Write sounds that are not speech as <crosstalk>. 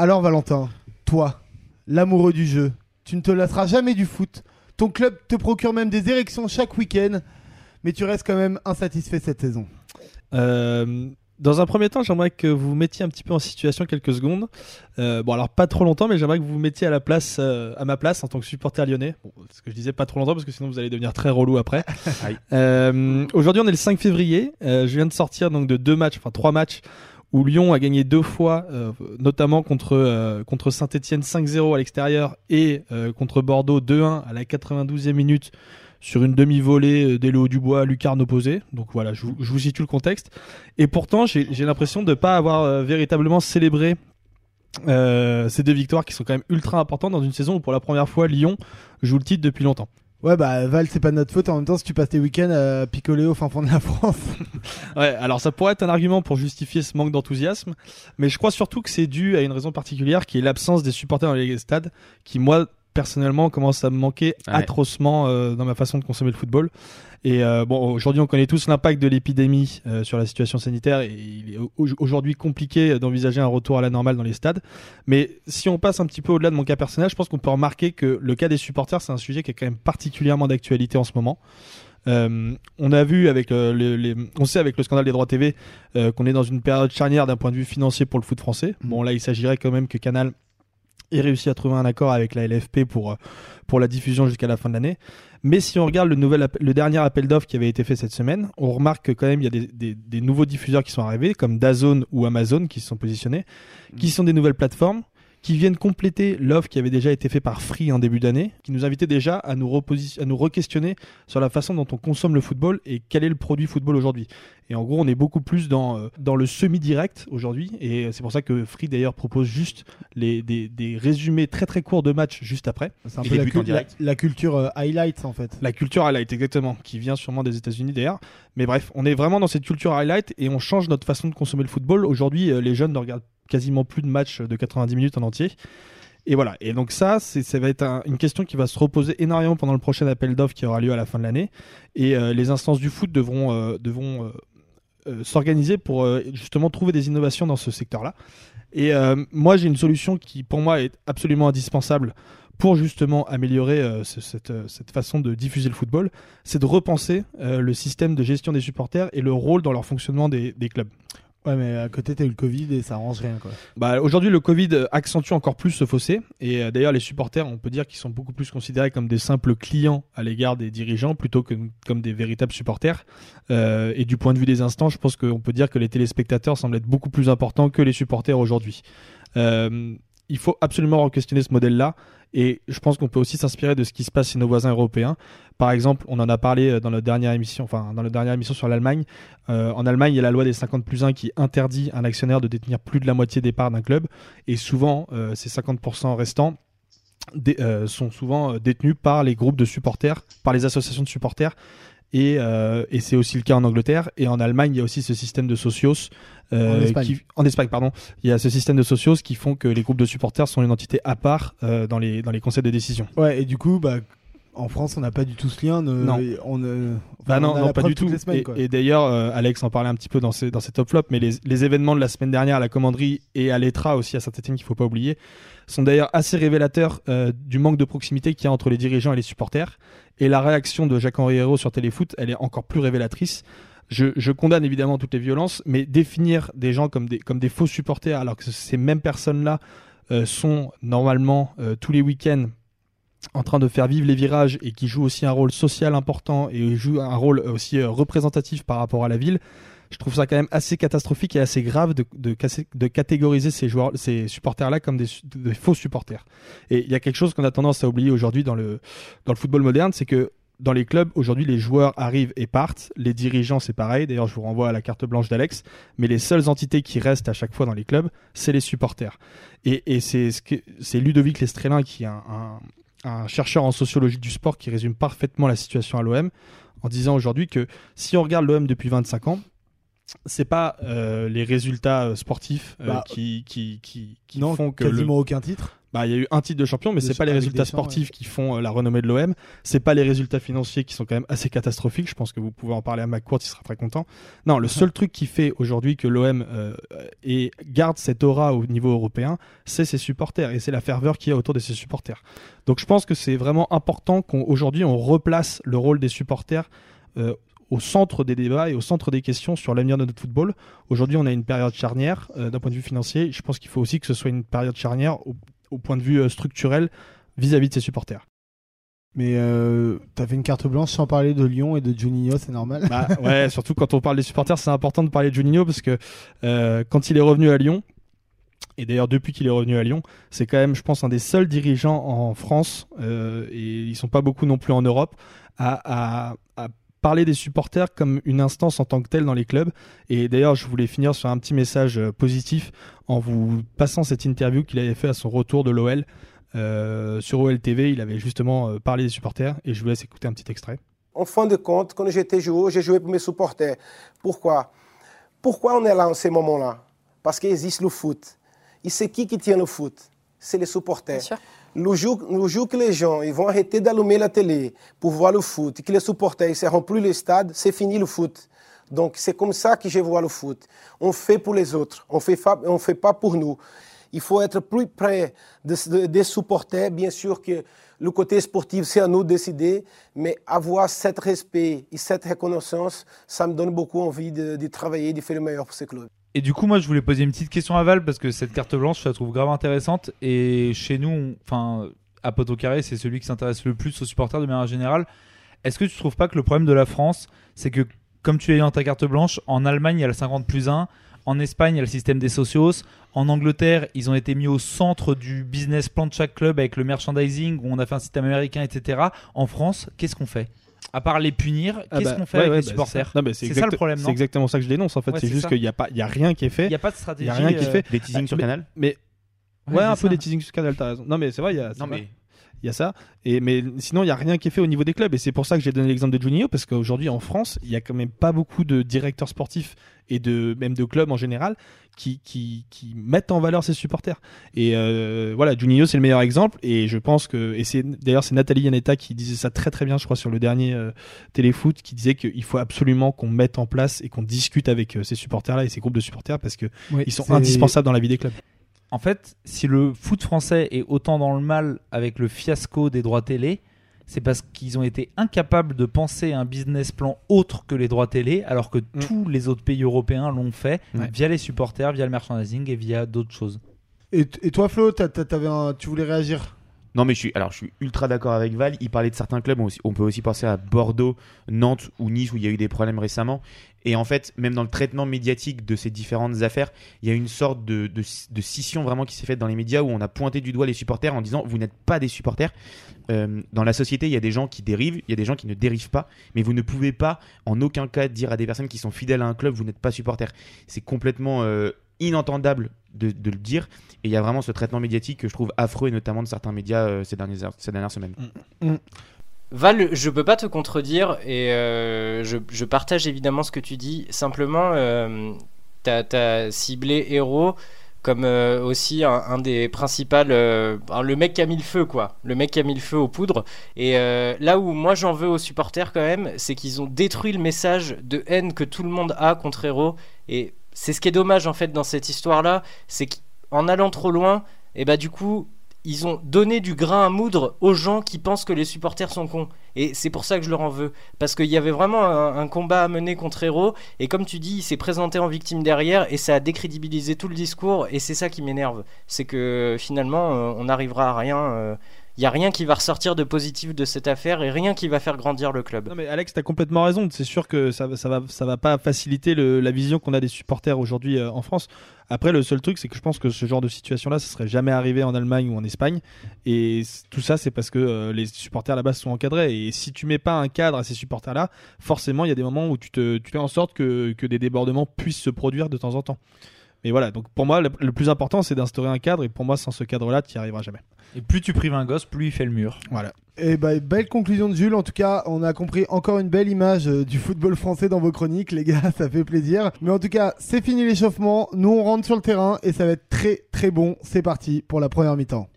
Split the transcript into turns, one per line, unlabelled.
Alors Valentin, toi, l'amoureux du jeu, tu ne te lasseras jamais du foot. Ton club te procure même des érections chaque week-end, mais tu restes quand même insatisfait cette saison.
Euh, dans un premier temps, j'aimerais que vous vous mettiez un petit peu en situation quelques secondes. Euh, bon, alors pas trop longtemps, mais j'aimerais que vous vous mettiez à la place, euh, à ma place en tant que supporter lyonnais. Bon, ce que je disais pas trop longtemps parce que sinon vous allez devenir très relou après. <laughs> Euh, Aujourd'hui, on est le 5 février. Euh, je viens de sortir donc de deux matchs, enfin trois matchs où Lyon a gagné deux fois, euh, notamment contre euh, contre Saint-Étienne 5-0 à l'extérieur et euh, contre Bordeaux 2-1 à la 92e minute sur une demi-volée d'Elo Dubois lucarne opposée. Donc voilà, je vous, situe le contexte. Et pourtant, j'ai l'impression de pas avoir véritablement célébré ces deux victoires qui sont quand même ultra importantes dans une saison où pour la première fois Lyon joue le titre depuis longtemps.
Ouais, bah Val, c'est pas notre faute. En même temps, si tu passes tes week-ends à picoler au fin fond de la France. <laughs>
Ouais, alors ça pourrait être un argument pour justifier ce manque d'enthousiasme, mais je crois surtout que c'est dû à une raison particulière qui est l'absence des supporters dans les stades, qui moi personnellement commence à me manquer
Ouais.
atrocement euh, dans ma façon de consommer le football. Et euh, bon, aujourd'hui on connaît tous l'impact de l'épidémie euh, sur la situation sanitaire et il est au- aujourd'hui compliqué d'envisager un retour à la normale dans les stades. Mais si on passe un petit peu au-delà de mon cas personnel, je pense qu'on peut remarquer que le cas des supporters c'est un sujet qui est quand même particulièrement d'actualité en ce moment. Euh, on a vu avec euh, les, on sait avec le scandale des droits TV euh, qu'on est dans une période charnière d'un point de vue financier pour le foot français. Bon là, il s'agirait quand même que Canal ait réussi à trouver un accord avec la LFP pour euh, pour la diffusion jusqu'à la fin de l'année. Mais si on regarde le nouvel le dernier appel d'offres qui avait été fait cette semaine, on remarque que quand même il y a des, des, des nouveaux diffuseurs qui sont arrivés comme Dazone ou Amazon qui se sont positionnés, qui sont des nouvelles plateformes qui viennent compléter l'offre qui avait déjà été faite par Free en début d'année, qui nous invitait déjà à nous, à nous re-questionner sur la façon dont on consomme le football et quel est le produit football aujourd'hui. Et en gros, on est beaucoup plus dans, euh, dans le semi-direct aujourd'hui, et c'est pour ça que Free d'ailleurs propose juste les, des, des résumés très très courts de matchs juste après.
C'est un peu la, culture euh, highlights en fait.
La culture highlight, exactement, qui vient sûrement des États-Unis d'ailleurs. Mais bref, on est vraiment dans cette culture highlight et on change notre façon de consommer le football. Aujourd'hui, euh, les jeunes ne regardent quasiment plus de matchs de 90 minutes en entier. Et voilà. Et donc ça, ça va être un- une question qui va se reposer énormément pendant le prochain appel d'offres qui aura lieu à la fin de l'année. Et euh, les instances du foot devront, euh, euh, s'organiser pour justement trouver des innovations dans ce secteur-là. Et moi, j'ai une solution qui, pour moi, est absolument indispensable pour justement améliorer ce- cette, façon de diffuser le football, c'est de repenser le système de gestion des supporters et le rôle dans leur fonctionnement des clubs.
Ouais, mais à côté, t'as eu le Covid et ça arrange rien quoi.
Bah, Aujourd'hui, le Covid euh, accentue encore plus ce fossé. Et euh, d'ailleurs, les supporters, on peut dire qu'ils sont beaucoup plus considérés comme des simples clients à l'égard des dirigeants plutôt que comme des véritables supporters. Euh, et du point de vue des instants, je pense qu'on peut dire que les téléspectateurs semblent être beaucoup plus importants que les supporters aujourd'hui. Il faut absolument re-questionner ce modèle-là. Et je pense qu'on peut aussi s'inspirer de ce qui se passe chez nos voisins européens. Par exemple, on en a parlé euh, dans la dernière émission, enfin dans dernière émission sur l'Allemagne. Euh, en Allemagne, il y a la loi des 50 plus 1 qui interdit un actionnaire de détenir plus de la moitié des parts d'un club. Et souvent, euh, ces 50% restants sont souvent détenus par les groupes de supporters, par les associations de supporters. Et, euh, et c'est aussi le cas en Angleterre. Et en Allemagne, il y a aussi ce système de socios. euh,
En Espagne.
qui- en Espagne, pardon. Il y a ce système de socios qui font que les groupes de supporters sont une entité à part euh, dans, les, dans les conseils de décision.
Ouais, et du coup, bah, en France, on n'a pas du tout ce lien. ne-
Non.
On, euh, enfin,
Bah non, non pas du tout.
semaines,
et et d'ailleurs, euh, Alex en parlait un petit peu dans ses, dans ses top flops, mais les, les événements de la semaine dernière à la commanderie et à l'ETRA aussi à Saint-Etienne, qu'il faut pas oublier, sont d'ailleurs assez révélateurs euh, du manque de proximité qu'il y a entre les dirigeants et les supporters. Et la réaction de Jacques-Henri Hérault sur Téléfoot, elle est encore plus révélatrice. Je, je condamne évidemment toutes les violences, mais définir des gens comme des, comme des faux supporters, alors que ces mêmes personnes-là euh, sont normalement tous les week-ends en train de faire vivre les virages et qui jouent aussi un rôle social important et jouent un rôle aussi euh, représentatif par rapport à la ville, je trouve ça quand même assez catastrophique et assez grave de, de, catégoriser ces ces supporters-là comme des, faux supporters. Et il y a quelque chose qu'on a tendance à oublier aujourd'hui dans le, dans le football moderne, c'est que dans les clubs, aujourd'hui, les joueurs arrivent et partent. Les dirigeants, c'est pareil. D'ailleurs, je vous renvoie à la carte blanche d'Alex. Mais les seules entités qui restent à chaque fois dans les clubs, c'est les supporters. Et, c'est Ludovic Lestrelin qui est un, un chercheur en sociologie du sport qui résume parfaitement la situation à l'OM en disant aujourd'hui que si on regarde l'OM depuis 25 ans, c'est pas euh, les résultats euh, sportifs euh,
Bah,
qui, qui, qui, qui
non,
font que le,
quasiment aucun titre.
Bah, il y a eu un titre de champion, mais c'est pas les résultats sportifs qui font euh, la renommée de l'OM. C'est pas les résultats financiers qui sont quand même assez catastrophiques. Je pense que vous pouvez en parler à McCourt, il sera très content. Non, le seul truc qui fait aujourd'hui que l'OM euh, et garde cette aura au niveau européen, c'est ses supporters et c'est la ferveur qu'il y a autour de ses supporters. Donc je pense que c'est vraiment important qu'aujourd'hui on, replace le rôle des supporters euh, au centre des débats et au centre des questions sur l'avenir de notre football. Aujourd'hui, on a une période charnière euh, d'un point de vue financier. Je pense qu'il faut aussi que ce soit une période charnière au, au point de vue euh, structurel vis-à-vis de ses supporters.
Mais euh, t'avais une carte blanche sans parler de Lyon et de Juninho, c'est normal?
Bah, ouais, <laughs> surtout quand on parle des supporters, c'est important de parler de Juninho parce que euh, quand il est revenu à Lyon, et d'ailleurs depuis qu'il est revenu à Lyon, c'est quand même, je pense, un des seuls dirigeants en France, euh, et ils sont pas beaucoup non plus en Europe, à, à- à parler des supporters comme une instance en tant que telle dans les clubs. Et d'ailleurs, je voulais finir sur un petit message euh, positif en vous passant cette interview qu'il avait fait à son retour de l'OL. Euh, sur OL TV, il avait justement euh, parlé des supporters, et je vous laisse écouter un petit extrait.
En fin de compte, quand j'étais joueur, j'ai joué pour mes supporters. Pourquoi? Pourquoi on est là en ces moments-là? Parce qu'il existe le foot. Et c'est qui qui tient le foot? C'est les supporters. Le jour, le jour que les gens ils vont arrêter d'allumer la télé pour voir le foot, que les supporters ne seront plus le stade, c'est fini le foot. Donc c'est comme ça que je vois le foot. On fait pour les autres, on fait fa- on fait pas pour nous. Il faut être plus près de- de- des supporters. Bien sûr que le côté sportif, c'est à nous de décider, mais avoir cet respect et cette reconnaissance, ça me donne beaucoup envie de, de travailler, de faire le meilleur pour ce club.
Et du coup, moi, je voulais poser une petite question à Val parce que cette carte blanche, je la trouve grave intéressante. Et chez nous, enfin, à Carré, c'est celui qui s'intéresse le plus aux supporters de manière générale. Est-ce que tu trouves pas que le problème de la France, c'est que, comme tu l'as dit dans ta carte blanche, en Allemagne, il y a le 50 plus 1. En Espagne, il y a le système des socios. En Angleterre, ils ont été mis au centre du business plan de chaque club avec le merchandising, où on a fait un système américain, etc. En France, qu'est-ce qu'on fait? À part les punir,
Ah
qu'est-ce
bah,
qu'on fait
ouais,
avec
ouais,
les
bah,
supporters
c'est ça.
Le problème,
C'est exactement ça que je dénonce en fait.
Ouais,
c'est juste qu'il n'y a, pas- il y a rien qui est fait.
Il n'y a pas de
Il
stratégie.
n'y a rien qui est
euh,
fait.
Des teasings
Ah,
sur
mais-
Canal
Mais
Ouais,
ouais, un peu
ça.
des teasings sur Canal, t'as raison. Non, mais c'est vrai, il y a, c'est
Non,
vrai.
mais
il y a ça. Et, mais sinon, il n'y a rien qui est fait au niveau des clubs. Et c'est pour ça que j'ai donné l'exemple de Juninho, parce qu'aujourd'hui, en France, il y a quand même pas beaucoup de directeurs sportifs et de, même de clubs en général qui, qui, qui mettent en valeur ses supporters. Et euh, voilà, Juninho, c'est le meilleur exemple. Et je pense que, et c'est d'ailleurs, c'est Nathalie Yanetta qui disait ça très très bien, je crois, sur le dernier euh, téléfoot, qui disait qu'il faut absolument qu'on mette en place et qu'on discute avec euh, ces supporters-là et ces groupes de supporters parce que ils sont indispensables dans la vie des clubs.
En fait, si le foot français est autant dans le mal avec le fiasco des droits télé, c'est parce qu'ils ont été incapables de penser un business plan autre que les droits télé, alors que tous les autres pays européens l'ont fait
Ouais.
via les supporters, via le merchandising et via d'autres choses.
Et, et toi, Flo, un- tu voulais réagir?
Non, mais je suis, alors, je suis ultra d'accord avec Val. Il parlait de certains clubs. On, aussi- on peut aussi penser à Bordeaux, Nantes ou Nice où il y a eu des problèmes récemment. Et en fait, même dans le traitement médiatique de ces différentes affaires, il y a une sorte de, scission vraiment qui s'est faite dans les médias où on a pointé du doigt les supporters en disant vous n'êtes pas des supporters. Euh, dans la société, il y a des gens qui dérivent, il y a des gens qui ne dérivent pas. Mais vous ne pouvez pas en aucun cas dire à des personnes qui sont fidèles à un club vous n'êtes pas supporter. C'est complètement euh, inentendable de, de le dire. Et il y a vraiment ce traitement médiatique que je trouve affreux, et notamment de certains médias euh, ces, dernières, ces dernières semaines.
Val, je peux pas te contredire et euh, je, je partage évidemment ce que tu dis. Simplement, euh, t'as as ciblé Héros comme euh, aussi un, un des principaux. euh, alors, le mec qui a mis le feu, quoi. Le mec qui a mis le feu aux poudres. Et euh, là où moi j'en veux aux supporters quand même, c'est qu'ils ont détruit le message de haine que tout le monde a contre Héros. Et c'est ce qui est dommage en fait dans cette histoire-là, c'est qu'en allant trop loin, et bah du coup ils ont donné du grain à moudre aux gens qui pensent que les supporters sont cons. Et c'est pour ça que je leur en veux. Parce qu'il y avait vraiment un, combat à mener contre Héros. Et comme tu dis, il s'est présenté en victime derrière. Et ça a décrédibilisé tout le discours. Et c'est ça qui m'énerve. C'est que finalement, euh, on n'arrivera à rien. Il n'y a rien qui va ressortir de positif de cette affaire. Et rien qui va faire grandir le club.
Non mais Alex, t'as complètement raison. C'est sûr que ça, ça va, ça va pas faciliter la vision qu'on a des supporters aujourd'hui euh, en France. Après, le seul truc, c'est que je pense que ce genre de situation-là, ça serait jamais arrivé en Allemagne ou en Espagne. Et tout ça, c'est parce que euh, les supporters là-bas sont encadrés. Et si tu mets pas un cadre à ces supporters-là, forcément, il y a des moments où tu, te, tu fais en sorte que des débordements puissent se produire de temps en temps. Mais voilà, donc pour moi, le, le plus important, c'est d'instaurer un cadre. Et pour moi, sans ce cadre-là, tu n'y arriveras jamais.
Et plus tu prives un gosse, plus il fait le mur.
Voilà.
Eh ben, belle conclusion de Jules. En tout cas, on a compris encore une belle image euh, du football français dans vos chroniques, les gars. <laughs> Ça fait plaisir. Mais en tout cas, c'est fini l'échauffement. Nous, on rentre sur le terrain et ça va être très très bon. C'est parti pour la première mi-temps.